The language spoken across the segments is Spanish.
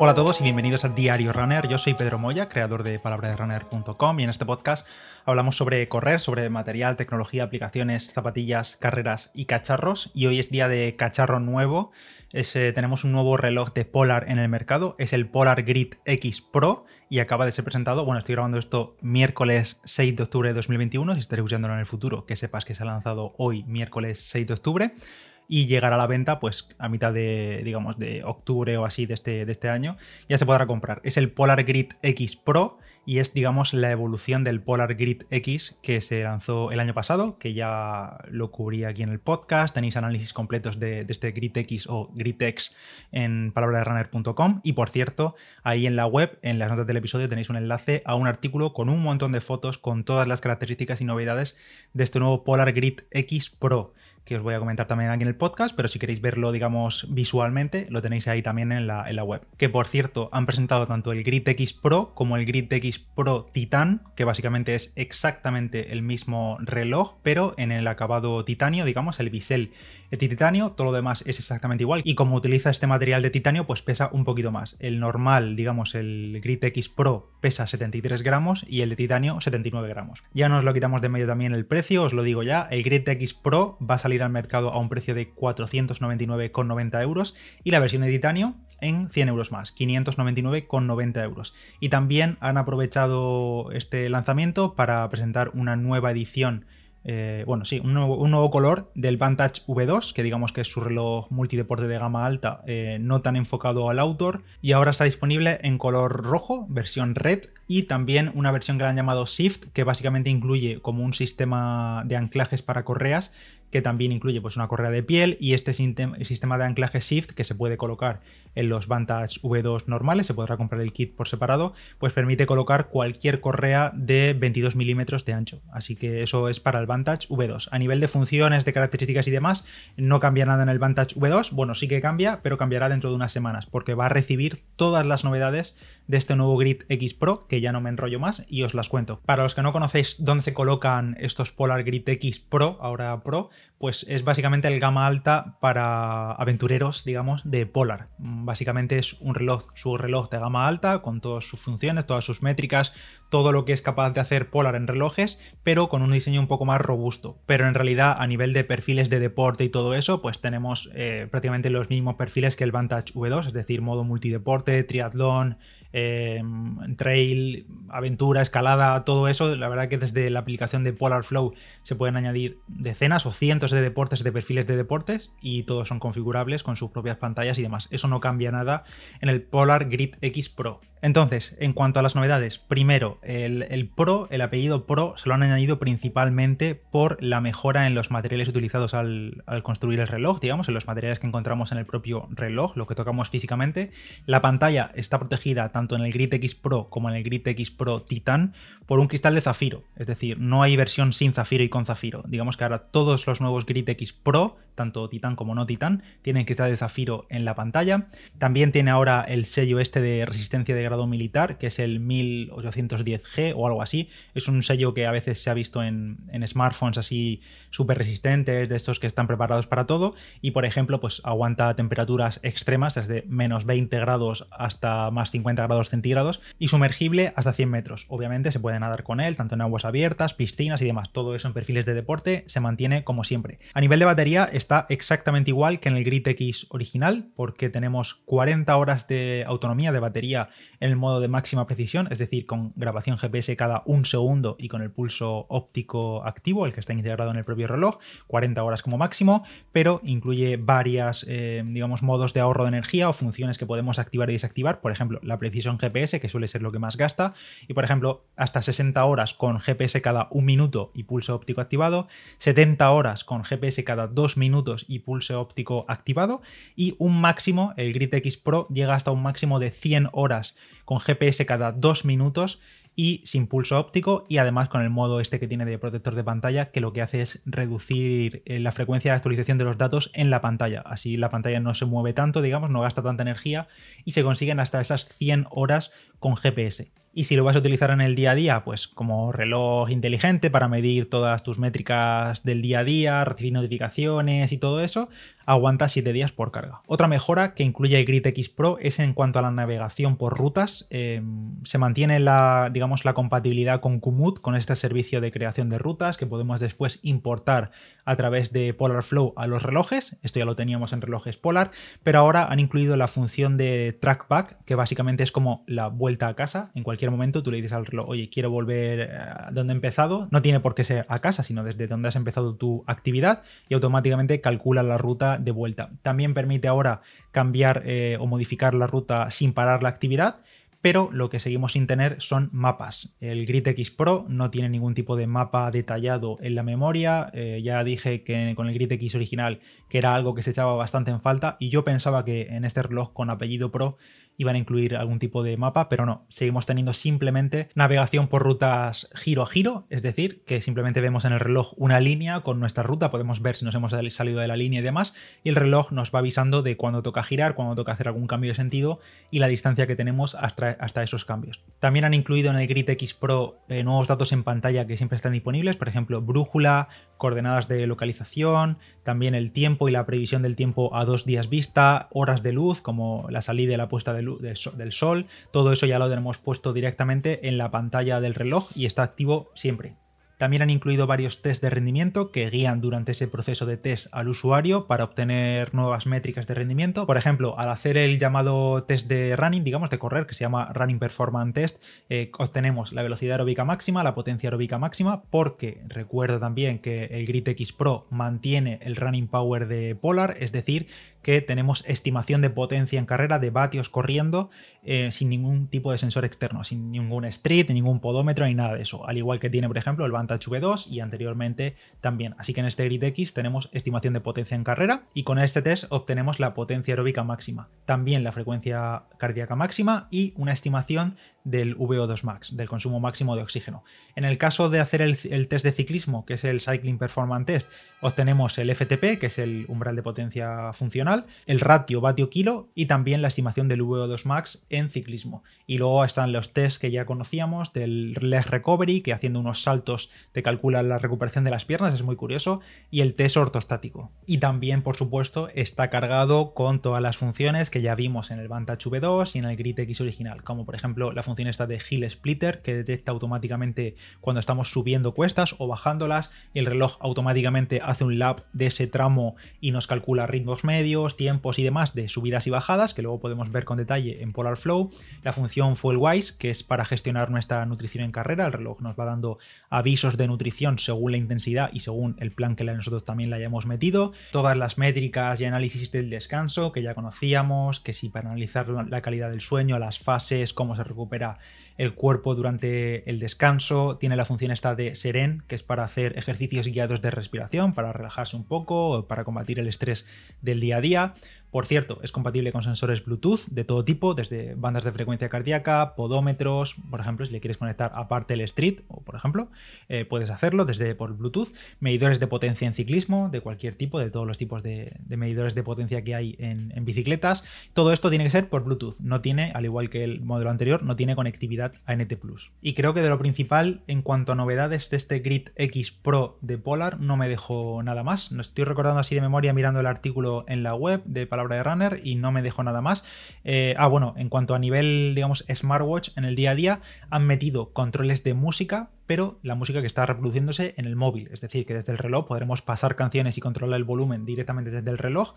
Hola a todos y bienvenidos a Diario Runner. Yo soy Pedro Moya, creador de palabraderunner.com y en este podcast hablamos sobre correr, sobre material, tecnología, aplicaciones, zapatillas, carreras y cacharros. Y hoy es día de cacharro nuevo. Eh, tenemos un nuevo reloj de Polar en el mercado. Es el Polar Grid X Pro y acaba de ser presentado. Bueno, estoy grabando esto miércoles 6 de octubre de 2021. Si estás escuchándolo en el futuro, que sepas que se ha lanzado hoy, miércoles 6 de octubre y llegará a la venta pues a mitad de, digamos, de octubre o así de este, de este año. Ya se podrá comprar. Es el Polar Grid X Pro y es, digamos, la evolución del Polar Grid X que se lanzó el año pasado, que ya lo cubrí aquí en el podcast. Tenéis análisis completos de, este Grid X o Grid X en palabraderunner.com. Y por cierto, ahí en la web, en las notas del episodio, tenéis un enlace a un artículo con un montón de fotos con todas las características y novedades de este nuevo Polar Grid X Pro que os voy a comentar también aquí en el podcast, pero si queréis verlo, digamos, visualmente, lo tenéis ahí también en la, en la web. Que por cierto, han presentado tanto el Grid X Pro como el Grid X Pro Titan, que básicamente es exactamente el mismo reloj, pero en el acabado titanio, digamos, el bisel de titanio, todo lo demás es exactamente igual. Y como utiliza este material de titanio, pues pesa un poquito más. El normal, digamos, el Grid X Pro pesa 73 gramos y el de titanio 79 gramos. Ya nos lo quitamos de medio también el precio, os lo digo ya, el Grid X Pro va a salir al mercado a un precio de 499,90 euros y la versión de titanio en 100 euros más, 599,90 euros. Y también han aprovechado este lanzamiento para presentar una nueva edición eh, bueno, sí, un nuevo, color del Vantage V2, que digamos que es su reloj multideporte de gama alta, eh, no tan enfocado al outdoor, y ahora está disponible en color rojo, versión red, y también una versión que le han llamado Shift, que básicamente incluye como un sistema de anclajes para correas que también incluye pues, una correa de piel y este sistema de anclaje Shift que se puede colocar en los Vantage V2 normales, se podrá comprar el kit por separado, pues permite colocar cualquier correa de 22 milímetros de ancho. Así que eso es para el Vantage V2. A nivel de funciones, de características y demás, no cambia nada en el Vantage V2. Bueno, sí que cambia, pero cambiará dentro de unas semanas, porque va a recibir todas las novedades de este nuevo Grid X Pro, que ya no me enrollo más y os las cuento. Para los que no conocéis dónde se colocan estos Polar Grid X Pro, ahora Pro, pues es básicamente el gama alta para aventureros, digamos, de Polar. Básicamente es un reloj, su reloj de gama alta, con todas sus funciones, todas sus métricas, todo lo que es capaz de hacer Polar en relojes, pero con un diseño un poco más robusto. Pero en realidad, a nivel de perfiles de deporte y todo eso, pues tenemos eh, prácticamente los mismos perfiles que el Vantage V2, es decir, modo multideporte, triatlón, Em, trail, aventura, escalada, todo eso. La verdad que desde la aplicación de Polar Flow se pueden añadir decenas o cientos de deportes de perfiles de deportes y todos son configurables con sus propias pantallas y demás. Eso no cambia nada en el Polar Grid X Pro. Entonces, en cuanto a las novedades, primero, el, Pro, el apellido Pro, se lo han añadido principalmente por la mejora en los materiales utilizados al, construir el reloj, digamos, en los materiales que encontramos en el propio reloj, lo que tocamos físicamente. La pantalla está protegida tanto en el Grid X Pro como en el Grid X Pro Titan por un cristal de zafiro, es decir, no hay versión sin zafiro y con zafiro. Digamos que ahora todos los nuevos Grid X Pro, tanto Titan como no Titan, tienen cristal de zafiro en la pantalla. También tiene ahora el sello este de resistencia de militar, que es el 1810G o algo así. Es un sello que a veces se ha visto en, smartphones así súper resistentes, de estos que están preparados para todo. Y por ejemplo, pues aguanta temperaturas extremas, desde menos 20 grados hasta más 50 grados centígrados, y sumergible hasta 100 metros. Obviamente se puede nadar con él, tanto en aguas abiertas, piscinas y demás. Todo eso en perfiles de deporte se mantiene como siempre. A nivel de batería está exactamente igual que en el Grid X original, porque tenemos 40 horas de autonomía de batería en el modo de máxima precisión, es decir, con grabación GPS cada un segundo y con el pulso óptico activo, el que está integrado en el propio reloj, 40 horas como máximo, pero incluye varias, eh, digamos, modos de ahorro de energía o funciones que podemos activar y desactivar, por ejemplo, la precisión GPS, que suele ser lo que más gasta, y por ejemplo, hasta 60 horas con GPS cada un minuto y pulso óptico activado, 70 horas con GPS cada dos minutos y pulso óptico activado, y un máximo, el Grid X Pro llega hasta un máximo de 100 horas con GPS cada dos minutos y sin pulso óptico y además con el modo este que tiene de protector de pantalla que lo que hace es reducir eh, la frecuencia de actualización de los datos en la pantalla. Así la pantalla no se mueve tanto, digamos, no gasta tanta energía y se consiguen hasta esas 100 horas con GPS. Y si lo vas a utilizar en el día a día, pues como reloj inteligente para medir todas tus métricas del día a día, recibir notificaciones y todo eso, aguanta 7 días por carga. Otra mejora que incluye el Grid X Pro es en cuanto a la navegación por rutas. Em, se mantiene la, digamos, la compatibilidad con Komoot, con este servicio de creación de rutas que podemos después importar a través de Polar Flow a los relojes. Esto ya lo teníamos en relojes Polar, pero ahora han incluido la función de trackback, que básicamente es como la vuelta a casa. En cualquier momento tú le dices al reloj, oye, quiero volver a donde he empezado. No tiene por qué ser a casa, sino desde donde has empezado tu actividad y automáticamente calcula la ruta de vuelta. También permite ahora cambiar eh, o modificar la ruta sin parar la actividad pero lo que seguimos sin tener son mapas. El Grid X Pro no tiene ningún tipo de mapa detallado en la memoria. Eh, ya dije que con el Grid X original que era algo que se echaba bastante en falta y yo pensaba que en este reloj con apellido Pro iban a incluir algún tipo de mapa, pero no, seguimos teniendo simplemente navegación por rutas giro a giro, es decir, que simplemente vemos en el reloj una línea con nuestra ruta, podemos ver si nos hemos salido de la línea y demás, y el reloj nos va avisando de cuándo toca girar, cuándo toca hacer algún cambio de sentido y la distancia que tenemos hasta, esos cambios. También han incluido en el Grid X Pro eh, nuevos datos en pantalla que siempre están disponibles, por ejemplo, brújula, coordenadas de localización, también el tiempo y la previsión del tiempo a dos días vista, horas de luz, como la salida y la puesta de del sol, todo eso ya lo tenemos puesto directamente en la pantalla del reloj y está activo siempre. También han incluido varios test de rendimiento que guían durante ese proceso de test al usuario para obtener nuevas métricas de rendimiento. Por ejemplo, al hacer el llamado test de running, digamos de correr, que se llama Running Performance Test, eh, obtenemos la velocidad aeróbica máxima, la potencia aeróbica máxima, porque recuerda también que el Grid X Pro mantiene el running power de Polar, es decir, que tenemos estimación de potencia en carrera de vatios corriendo eh, sin ningún tipo de sensor externo, sin ningún street, ningún podómetro ni nada de eso. Al igual que tiene, por ejemplo, el Vantage V2 y anteriormente también. Así que en este Grid X tenemos estimación de potencia en carrera y con este test obtenemos la potencia aeróbica máxima, también la frecuencia cardíaca máxima y una estimación del VO2 max, del consumo máximo de oxígeno. En el caso de hacer el, test de ciclismo, que es el Cycling Performance Test, obtenemos el FTP, que es el umbral de potencia funcional, el ratio vatio-kilo y también la estimación del VO2 max en ciclismo. Y luego están los tests que ya conocíamos del leg recovery, que haciendo unos saltos te calcula la recuperación de las piernas, es muy curioso, y el test ortostático. Y también, por supuesto, está cargado con todas las funciones que ya vimos en el Vantage V2 y en el Grid X original, como por ejemplo la función función esta de Hill Splitter que detecta automáticamente cuando estamos subiendo cuestas o bajándolas el reloj automáticamente hace un lap de ese tramo y nos calcula ritmos medios, tiempos y demás de subidas y bajadas que luego podemos ver con detalle en Polar Flow. La función Fuel Wise que es para gestionar nuestra nutrición en carrera. El reloj nos va dando avisos de nutrición según la intensidad y según el plan que nosotros también le hayamos metido. Todas las métricas y análisis del descanso que ya conocíamos, que si para analizar la calidad del sueño, las fases, cómo se recupera el cuerpo durante el descanso. Tiene la función esta de Seren, que es para hacer ejercicios guiados de respiración, para relajarse un poco, para combatir el estrés del día a día. Por cierto, es compatible con sensores Bluetooth de todo tipo, desde bandas de frecuencia cardíaca, podómetros, por ejemplo, si le quieres conectar aparte el Street, o por ejemplo, eh, puedes hacerlo desde por Bluetooth, medidores de potencia en ciclismo, de cualquier tipo, de todos los tipos de, medidores de potencia que hay en, bicicletas. Todo esto tiene que ser por Bluetooth, no tiene, al igual que el modelo anterior, no tiene conectividad ANT Plus. Y creo que de lo principal, en cuanto a novedades de este Grid X Pro de Polar, no me dejo nada más. No estoy recordando así de memoria mirando el artículo en la web de De Runner y no me dejo nada más. Eh, ah, bueno, en cuanto a nivel, digamos, smartwatch, en el día a día han metido controles de música, pero la música que está reproduciéndose en el móvil. Es decir, que desde el reloj podremos pasar canciones y controlar el volumen directamente desde el reloj,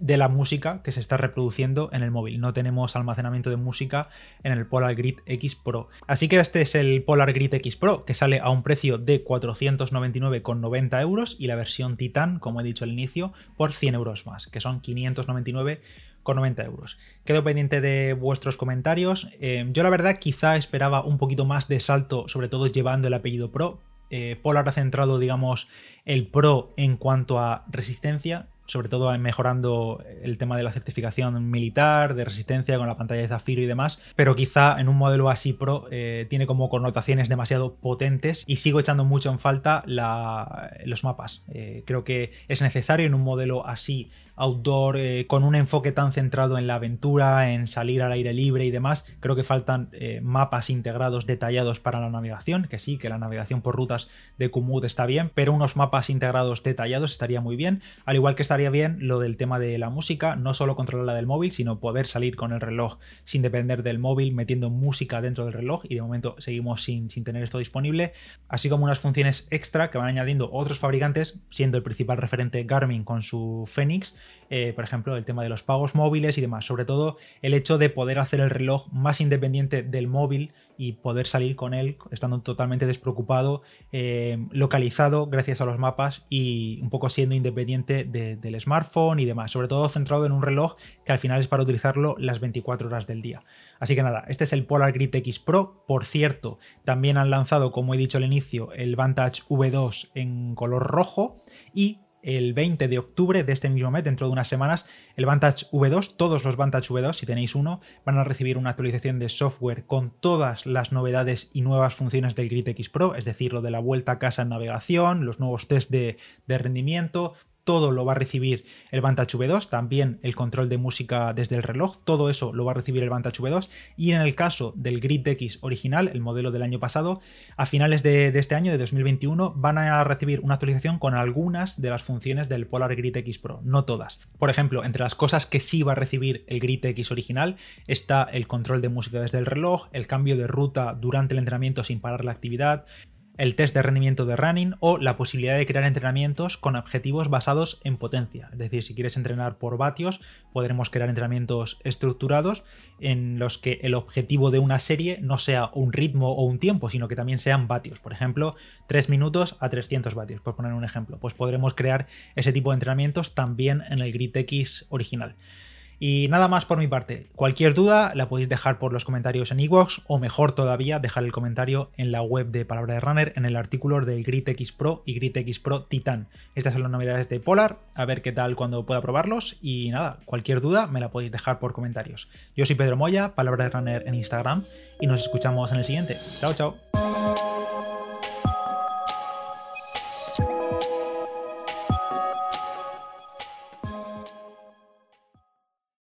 de la música que se está reproduciendo en el móvil. No tenemos almacenamiento de música en el Polar Grid X Pro. Así que este es el Polar Grid X Pro, que sale a un precio de 499,90 euros y la versión Titan, como he dicho al inicio, por 100 euros más, que son 599,90 euros. Quedo pendiente de vuestros comentarios. Eh, yo la verdad quizá esperaba un poquito más de salto, sobre todo llevando el apellido Pro. Eh, Polar ha centrado, digamos, el Pro en cuanto a resistencia sobre todo mejorando el tema de la certificación militar, de resistencia con la pantalla de zafiro y demás, pero quizá en un modelo así Pro eh, tiene como connotaciones demasiado potentes y sigo echando mucho en falta los mapas. Eh, creo que es necesario en un modelo así outdoor eh, con un enfoque tan centrado en la aventura, en salir al aire libre y demás. Creo que faltan eh, mapas integrados detallados para la navegación, que sí, que la navegación por rutas de Komoot está bien, pero unos mapas integrados detallados estaría muy bien. Al igual que estaría bien lo del tema de la música, no solo controlarla del móvil, sino poder salir con el reloj sin depender del móvil, metiendo música dentro del reloj y de momento seguimos sin, sin tener esto disponible, así como unas funciones extra que van añadiendo otros fabricantes, siendo el principal referente Garmin con su Fenix, eh, por ejemplo, el tema de los pagos móviles y demás. Sobre todo el hecho de poder hacer el reloj más independiente del móvil y poder salir con él estando totalmente despreocupado, eh, localizado gracias a los mapas y un poco siendo independiente del smartphone y demás. Sobre todo centrado en un reloj que al final es para utilizarlo las 24 horas del día. Así que nada, este es el Polar Grid X Pro. Por cierto, también han lanzado, como he dicho al inicio, el Vantage V2 en color rojo y el 20 de octubre de este mismo mes, dentro de unas semanas, el Vantage V2, todos los Vantage V2, si tenéis uno, van a recibir una actualización de software con todas las novedades y nuevas funciones del Grid X Pro, es decir, lo de la vuelta a casa en navegación, los nuevos test de, de rendimiento, todo lo va a recibir el Vantage V2, también el control de música desde el reloj, todo eso lo va a recibir el Vantage V2 y en el caso del Grid X original, el modelo del año pasado, a finales de, este año, de 2021, van a recibir una actualización con algunas de las funciones del Polar Grid X Pro, no todas. Por ejemplo, entre las cosas que sí va a recibir el Grid X original está el control de música desde el reloj, el cambio de ruta durante el entrenamiento sin parar la actividad, el test de rendimiento de running o la posibilidad de crear entrenamientos con objetivos basados en potencia. Es decir, si quieres entrenar por vatios, podremos crear entrenamientos estructurados en los que el objetivo de una serie no sea un ritmo o un tiempo, sino que también sean vatios. Por ejemplo, 3 minutos a 300 vatios, por poner un ejemplo. Pues podremos crear ese tipo de entrenamientos también en el Grid X original. Y nada más por mi parte. Cualquier duda la podéis dejar por los comentarios en iVoox o mejor todavía dejar el comentario en la web de Palabra de Runner en el artículo del Grid X Pro y Grid X Pro Titan. Estas son las novedades de Polar, a ver qué tal cuando pueda probarlos y nada, cualquier duda me la podéis dejar por comentarios. Yo soy Pedro Moya, Palabra de Runner en Instagram y nos escuchamos en el siguiente. Chao, chao.